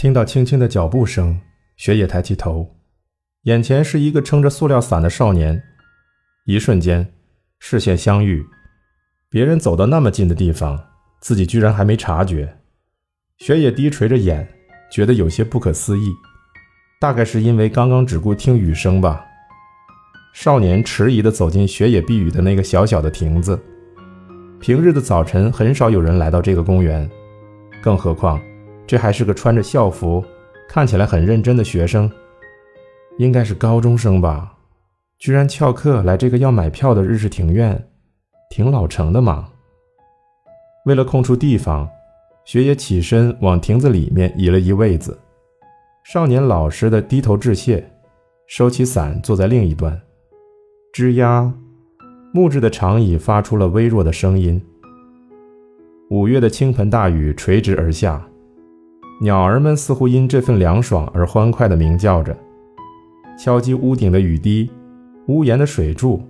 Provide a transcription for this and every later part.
听到轻轻的脚步声，雪野抬起头，眼前是一个撑着塑料伞的少年。一瞬间，视线相遇，别人走到那么近的地方，自己居然还没察觉。雪野低垂着眼，觉得有些不可思议。大概是因为刚刚只顾听雨声吧。少年迟疑地走进雪野避雨的那个小小的亭子。平日的早晨很少有人来到这个公园，更何况。这还是个穿着校服、看起来很认真的学生，应该是高中生吧？居然翘课来这个要买票的日式庭院，挺老成的嘛。为了空出地方，雪野起身往亭子里面移了移位子。少年老实的低头致谢，收起伞坐在另一端。吱呀，木质的长椅发出了微弱的声音。五月的倾盆大雨垂直而下。鸟儿们似乎因这份凉爽而欢快地鸣叫着，敲击屋顶的雨滴，屋檐的水柱，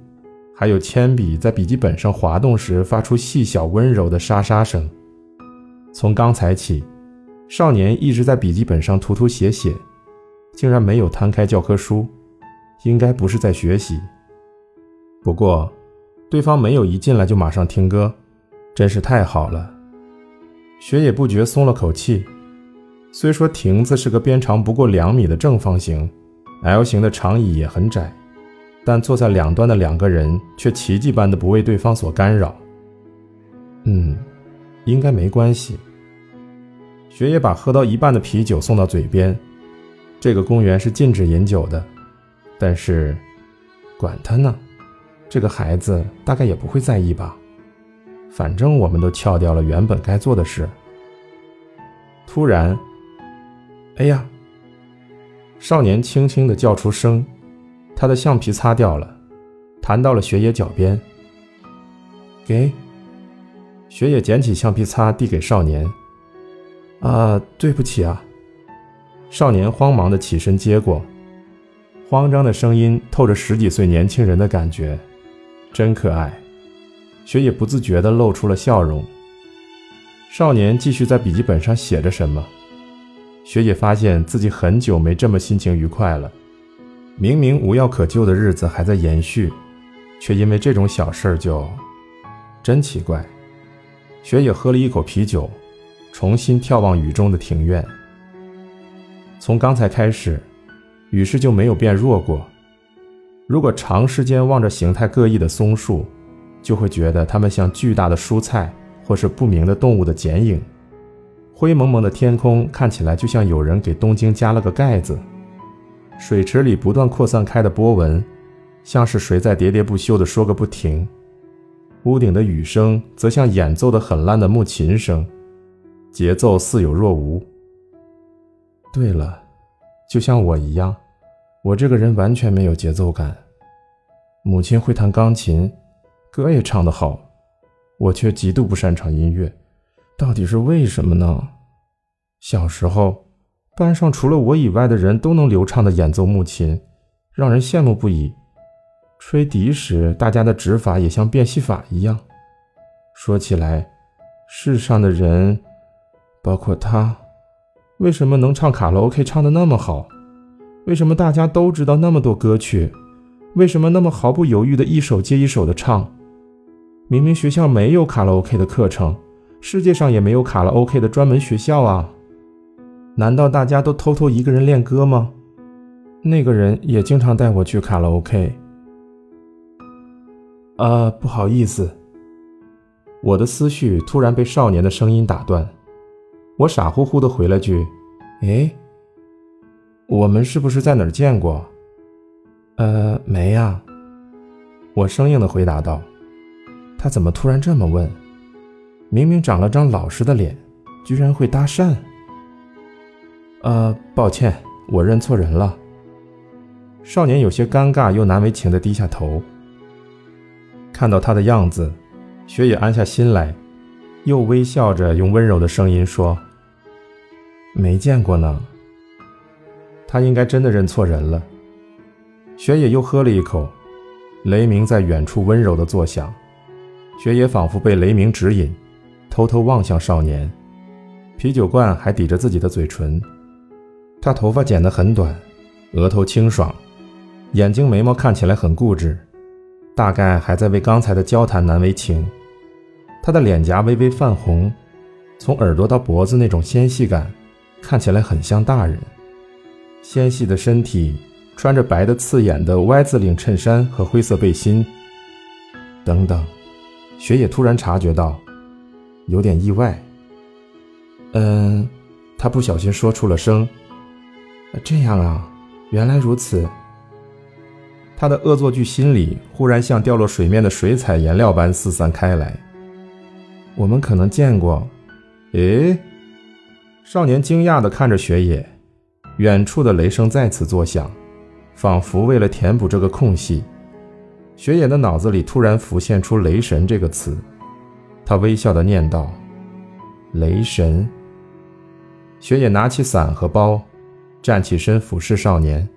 还有铅笔在笔记本上滑动时发出细小温柔的沙沙声。从刚才起，少年一直在笔记本上涂涂写写，竟然没有摊开教科书，应该不是在学习。不过，对方没有一进来就马上听歌，真是太好了。雪野不觉松了口气。虽说亭子是个边长不过两米的正方形，L 型的长椅也很窄，但坐在两端的两个人却奇迹般的不为对方所干扰。嗯，应该没关系。雪野把喝到一半的啤酒送到嘴边。这个公园是禁止饮酒的，但是，管他呢，这个孩子大概也不会在意吧。反正我们都翘掉了原本该做的事。突然。哎呀！少年轻轻地叫出声，他的橡皮擦掉了，弹到了雪野脚边。给，雪野捡起橡皮擦递给少年。啊，对不起啊！少年慌忙地起身接过，慌张的声音透着十几岁年轻人的感觉，真可爱。雪野不自觉地露出了笑容。少年继续在笔记本上写着什么。雪姐发现自己很久没这么心情愉快了。明明无药可救的日子还在延续，却因为这种小事儿就……真奇怪。雪姐喝了一口啤酒，重新眺望雨中的庭院。从刚才开始，雨势就没有变弱过。如果长时间望着形态各异的松树，就会觉得它们像巨大的蔬菜，或是不明的动物的剪影。灰蒙蒙的天空看起来就像有人给东京加了个盖子，水池里不断扩散开的波纹，像是谁在喋喋不休地说个不停。屋顶的雨声则像演奏的很烂的木琴声，节奏似有若无。对了，就像我一样，我这个人完全没有节奏感。母亲会弹钢琴，歌也唱得好，我却极度不擅长音乐。到底是为什么呢？小时候，班上除了我以外的人都能流畅地演奏木琴，让人羡慕不已。吹笛时，大家的指法也像变戏法一样。说起来，世上的人，包括他，为什么能唱卡拉 OK 唱得那么好？为什么大家都知道那么多歌曲？为什么那么毫不犹豫地一首接一首地唱？明明学校没有卡拉 OK 的课程。世界上也没有卡拉 OK 的专门学校啊！难道大家都偷偷一个人练歌吗？那个人也经常带我去卡拉 OK。啊，不好意思，我的思绪突然被少年的声音打断。我傻乎乎的回了句：“哎，我们是不是在哪儿见过？”呃，没呀。我生硬的回答道。他怎么突然这么问？明明长了张老实的脸，居然会搭讪。呃，抱歉，我认错人了。少年有些尴尬又难为情的低下头。看到他的样子，雪野安下心来，又微笑着用温柔的声音说：“没见过呢。”他应该真的认错人了。雪野又喝了一口，雷鸣在远处温柔的作响，雪野仿佛被雷鸣指引。偷偷望向少年，啤酒罐还抵着自己的嘴唇，他头发剪得很短，额头清爽，眼睛眉毛看起来很固执，大概还在为刚才的交谈难为情。他的脸颊微微泛红，从耳朵到脖子那种纤细感，看起来很像大人。纤细的身体，穿着白的刺眼的 Y 字领衬衫和灰色背心。等等，雪野突然察觉到，有点意外。嗯，他不小心说出了声。这样啊，原来如此。他的恶作剧心理忽然像掉落水面的水彩颜料般四散开来。我们可能见过。诶，少年惊讶地看着雪野，远处的雷声再次作响，仿佛为了填补这个空隙。雪野的脑子里突然浮现出“雷神”这个词，他微笑地念道：“雷神。”雪野拿起伞和包，站起身俯视少年。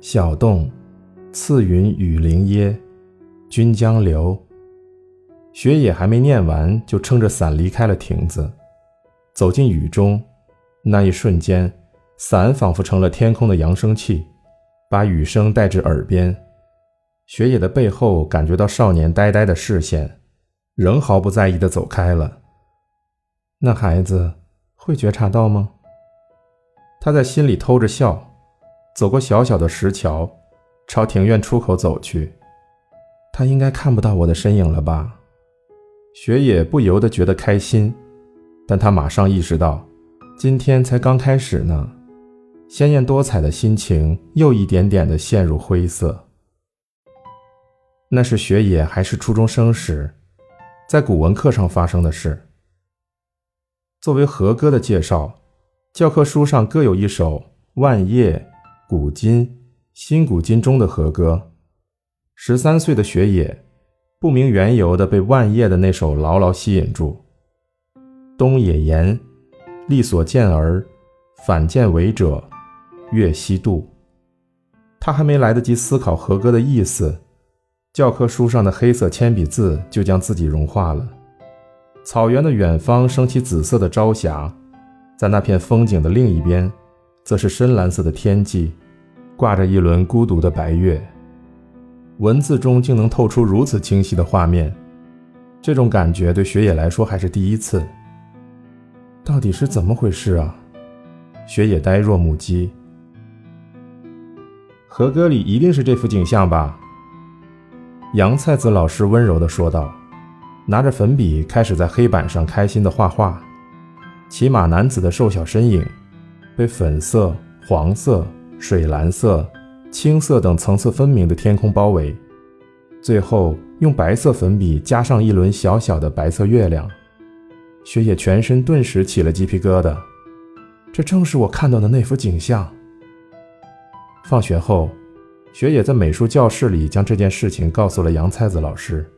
小洞，次云雨灵耶，君将留。雪野还没念完，就撑着伞离开了亭子，走进雨中。那一瞬间，伞仿佛成了天空的扬声器，把雨声带至耳边。雪野的背后感觉到少年呆呆的视线，仍毫不在意地走开了。那孩子会觉察到吗？他在心里偷着笑，走过小小的石桥，朝庭院出口走去。他应该看不到我的身影了吧？雪野不由得觉得开心，但他马上意识到，今天才刚开始呢。鲜艳多彩的心情又一点点地陷入灰色。那是雪野还是初中生时，在古文课上发生的事。作为和歌的介绍，教科书上各有一首万叶、古今、新古今中的和歌。十三岁的雪野，不明缘由的被万叶的那首牢牢吸引住。东野言，力所见而反见为者，月西渡。他还没来得及思考和歌的意思。教科书上的黑色铅笔字就将自己融化了。草原的远方升起紫色的朝霞，在那片风景的另一边，则是深蓝色的天际，挂着一轮孤独的白月。文字中竟能透出如此清晰的画面，这种感觉对雪野来说还是第一次。到底是怎么回事啊？雪野呆若木鸡。和歌里一定是这幅景象吧？杨菜子老师温柔地说道，拿着粉笔开始在黑板上开心地画画。骑马男子的瘦小身影，被粉色、黄色、水蓝色、青色等层次分明的天空包围，最后用白色粉笔加上一轮小小的白色月亮。雪野全身顿时起了鸡皮疙瘩，这正是我看到的那幅景象。放学后。雪野在美术教室里将这件事情告诉了杨菜子老师，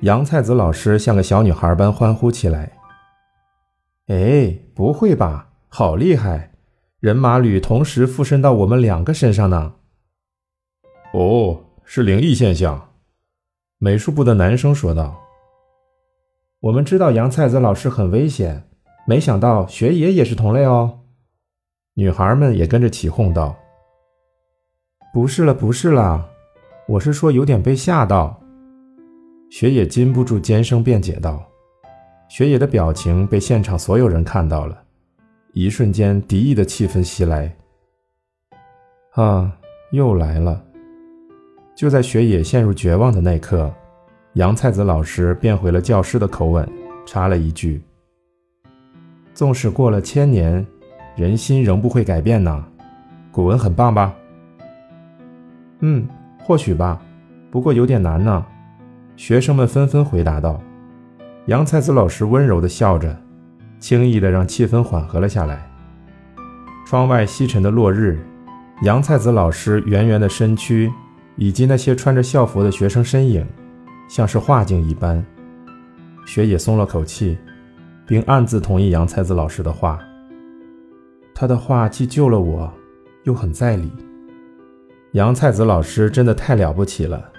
杨菜子老师像个小女孩般欢呼起来。哎，不会吧，好厉害！人马吕同时附身到我们两个身上呢。哦，是灵异现象。美术部的男生说道。我们知道杨菜子老师很危险，没想到学野也是同类哦。女孩们也跟着起哄道。不是了，不是了，我是说有点被吓到。雪野禁不住尖声辩解道。雪野的表情被现场所有人看到了，一瞬间敌意的气氛袭来。啊，又来了！就在雪野陷入绝望的那刻，杨菜子老师变回了教师的口吻，插了一句：“纵使过了千年，人心仍不会改变呢。古文很棒吧？”嗯，或许吧，不过有点难呢。学生们纷纷回答道。杨菜子老师温柔地笑着，轻易地让气氛缓和了下来。窗外西沉的落日，杨菜子老师圆圆的身躯，以及那些穿着校服的学生身影，像是画境一般。雪野松了口气，并暗自同意杨菜子老师的话。他的话既救了我，又很在理。杨菜子老师真的太了不起了，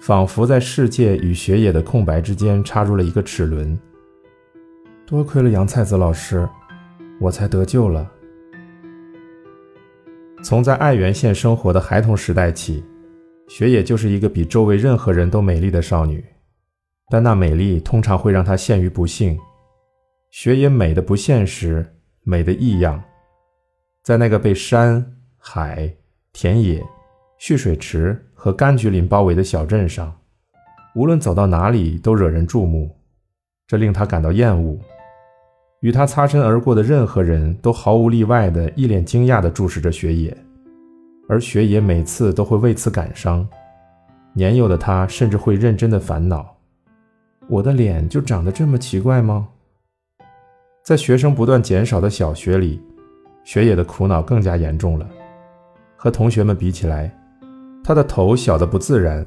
仿佛在世界与雪野的空白之间插入了一个齿轮。多亏了杨菜子老师，我才得救了。从在爱媛县生活的孩童时代起，雪野就是一个比周围任何人都美丽的少女。但那美丽通常会让她陷于不幸。雪野美的不现实，美的异样。在那个被山海、田野、蓄水池和柑橘林包围的小镇上，无论走到哪里都惹人注目，这令他感到厌恶。与他擦身而过的任何人都毫无例外地一脸惊讶地注视着雪野，而雪野每次都会为此感伤。年幼的他甚至会认真地烦恼。我的脸就长得这么奇怪吗？在学生不断减少的小学里，雪野的苦恼更加严重了。和同学们比起来，他的头小得不自然，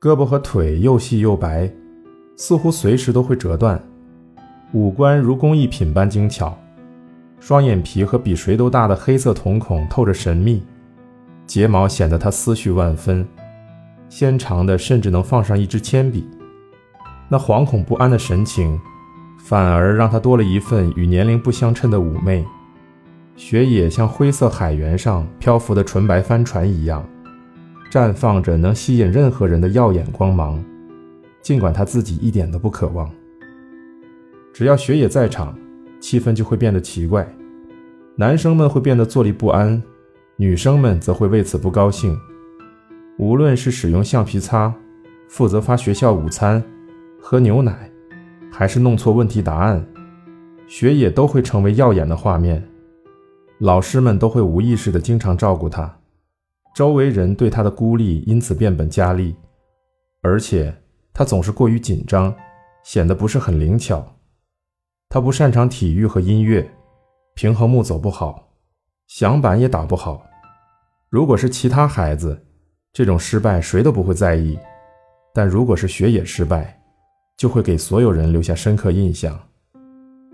胳膊和腿又细又白，似乎随时都会折断。五官如工艺品般精巧，双眼皮和比谁都大的黑色瞳孔透着神秘，睫毛显得他思绪万分，纤长的甚至能放上一支铅笔。那惶恐不安的神情，反而让他多了一份与年龄不相称的妩媚。雪野像灰色海原上漂浮的纯白帆船一样，绽放着能吸引任何人的耀眼光芒，尽管他自己一点都不渴望。只要雪野在场，气氛就会变得奇怪，男生们会变得坐立不安，女生们则会为此不高兴。无论是使用橡皮擦，负责发学校午餐。喝牛奶，还是弄错问题答案，雪野都会成为耀眼的画面。老师们都会无意识地经常照顾他，周围人对他的孤立因此变本加厉。而且他总是过于紧张，显得不是很灵巧。他不擅长体育和音乐，平衡木走不好，响板也打不好。如果是其他孩子，这种失败谁都不会在意，但如果是雪野失败，就会给所有人留下深刻印象，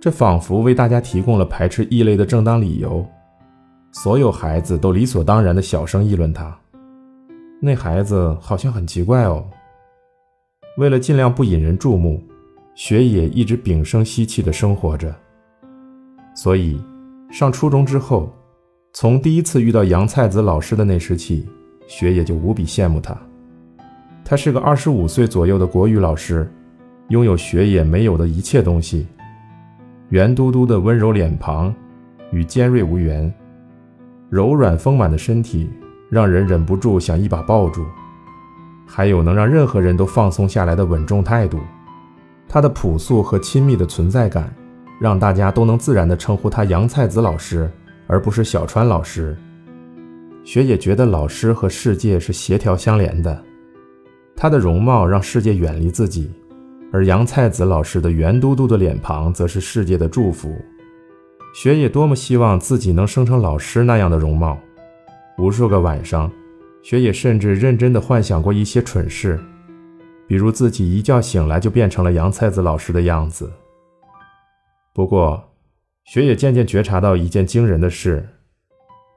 这仿佛为大家提供了排斥异类的正当理由。所有孩子都理所当然的小声议论他，那孩子好像很奇怪哦。为了尽量不引人注目，雪野一直屏声息气的生活着。所以，上初中之后，从第一次遇到杨菜子老师的那时起，雪野就无比羡慕他。他是个二十五岁左右的国语老师。拥有雪野没有的一切东西：圆嘟嘟的温柔脸庞与尖锐无缘，柔软丰满的身体让人忍不住想一把抱住，还有能让任何人都放松下来的稳重态度。他的朴素和亲密的存在感，让大家都能自然地称呼他杨菜子老师，而不是小川老师。雪野觉得老师和世界是协调相连的，他的容貌让世界远离自己。而杨菜子老师的圆嘟嘟的脸庞，则是世界的祝福。雪野多么希望自己能生成老师那样的容貌。无数个晚上，雪野甚至认真地幻想过一些蠢事，比如自己一觉醒来就变成了杨菜子老师的样子。不过，雪野渐渐觉察到一件惊人的事：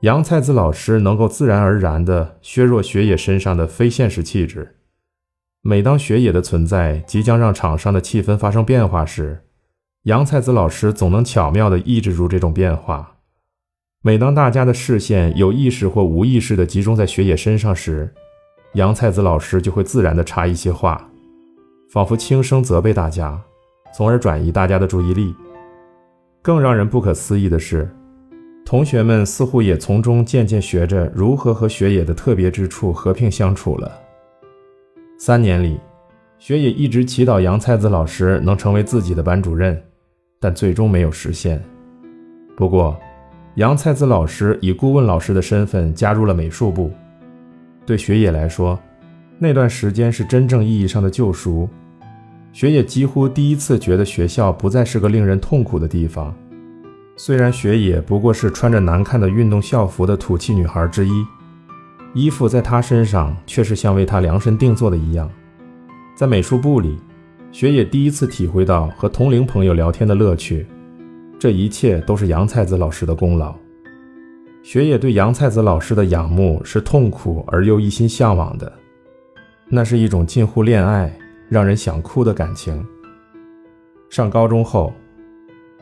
杨菜子老师能够自然而然地削弱雪野身上的非现实气质。每当雪野的存在即将让场上的气氛发生变化时，杨菜子老师总能巧妙地抑制住这种变化。每当大家的视线有意识或无意识地集中在雪野身上时，杨菜子老师就会自然地插一些话，仿佛轻声责备大家，从而转移大家的注意力。更让人不可思议的是，同学们似乎也从中渐渐学着如何和雪野的特别之处和平相处了。三年里，雪野一直祈祷杨菜子老师能成为自己的班主任，但最终没有实现。不过，杨菜子老师以顾问老师的身份加入了美术部。对雪野来说，那段时间是真正意义上的救赎。雪野几乎第一次觉得学校不再是个令人痛苦的地方。虽然雪野不过是穿着难看的运动校服的土气女孩之一。衣服在她身上却是像为她量身定做的一样。在美术部里，雪野第一次体会到和同龄朋友聊天的乐趣。这一切都是杨菜子老师的功劳。雪野对杨菜子老师的仰慕是痛苦而又一心向往的，那是一种近乎恋爱、让人想哭的感情。上高中后，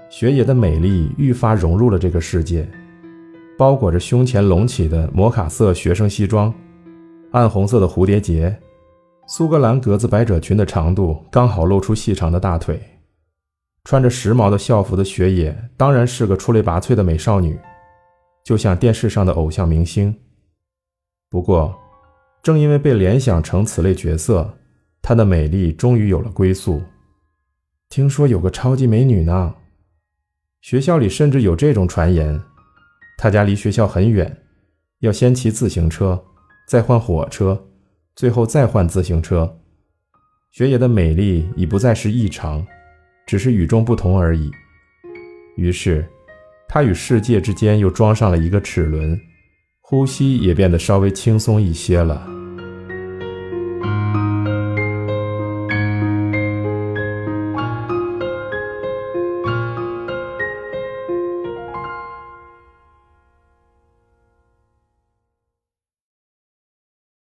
雪野的美丽愈发融入了这个世界。包裹着胸前隆起的摩卡色学生西装，暗红色的蝴蝶结，苏格兰格子百褶裙的长度刚好露出细长的大腿。穿着时髦的校服的雪野当然是个出类拔萃的美少女，就像电视上的偶像明星。不过，正因为被联想成此类角色，她的美丽终于有了归宿。听说有个超级美女呢，学校里甚至有这种传言。她家离学校很远，要先骑自行车，再换火车，最后再换自行车。雪野的美丽已不再是异常。只是与众不同而已。于是，他与世界之间又装上了一个齿轮，呼吸也变得稍微轻松一些了。